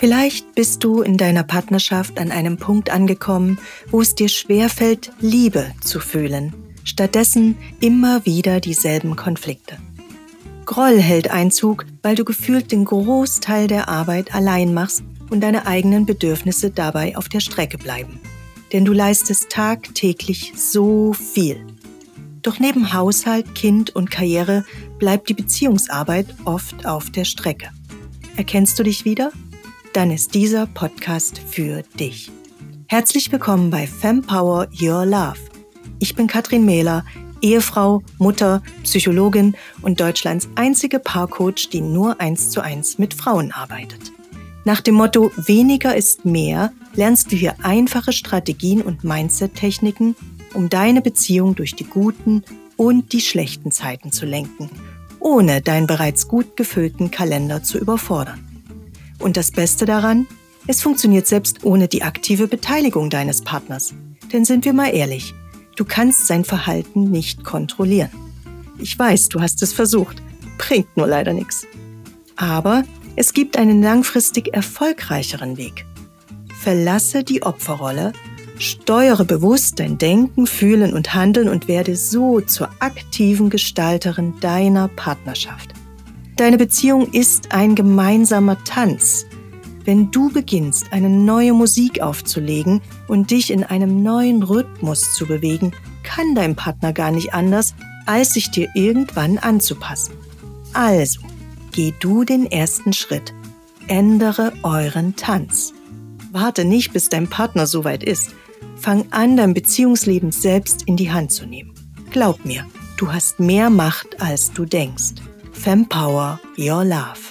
Vielleicht bist du in deiner Partnerschaft an einem Punkt angekommen, wo es dir schwerfällt, Liebe zu fühlen. Stattdessen immer wieder dieselben Konflikte. Groll hält Einzug, weil du gefühlt den Großteil der Arbeit allein machst und deine eigenen Bedürfnisse dabei auf der Strecke bleiben. Denn du leistest tagtäglich so viel. Doch neben Haushalt, Kind und Karriere bleibt die Beziehungsarbeit oft auf der Strecke. Erkennst du dich wieder? Dann ist dieser Podcast für dich. Herzlich willkommen bei Fempower Your Love. Ich bin Katrin Mähler, Ehefrau, Mutter, Psychologin und Deutschlands einzige Paarcoach, die nur eins zu eins mit Frauen arbeitet. Nach dem Motto weniger ist mehr lernst du hier einfache Strategien und Mindset-Techniken, um deine Beziehung durch die guten und die schlechten Zeiten zu lenken, ohne deinen bereits gut gefüllten Kalender zu überfordern. Und das Beste daran, es funktioniert selbst ohne die aktive Beteiligung deines Partners. Denn sind wir mal ehrlich, du kannst sein Verhalten nicht kontrollieren. Ich weiß, du hast es versucht, bringt nur leider nichts. Aber es gibt einen langfristig erfolgreicheren Weg. Verlasse die Opferrolle, steuere bewusst dein Denken, Fühlen und Handeln und werde so zur aktiven Gestalterin deiner Partnerschaft. Deine Beziehung ist ein gemeinsamer Tanz. Wenn du beginnst, eine neue Musik aufzulegen und dich in einem neuen Rhythmus zu bewegen, kann dein Partner gar nicht anders, als sich dir irgendwann anzupassen. Also, geh du den ersten Schritt. Ändere euren Tanz. Warte nicht, bis dein Partner soweit ist. Fang an, dein Beziehungsleben selbst in die Hand zu nehmen. Glaub mir, du hast mehr Macht, als du denkst. Fempower Your Love.